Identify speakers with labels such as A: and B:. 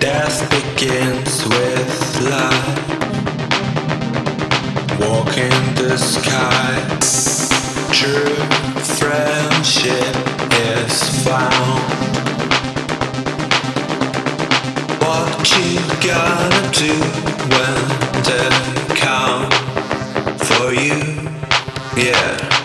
A: Death begins with in the. True friendship is found. What you gotta do when for you? Yeah.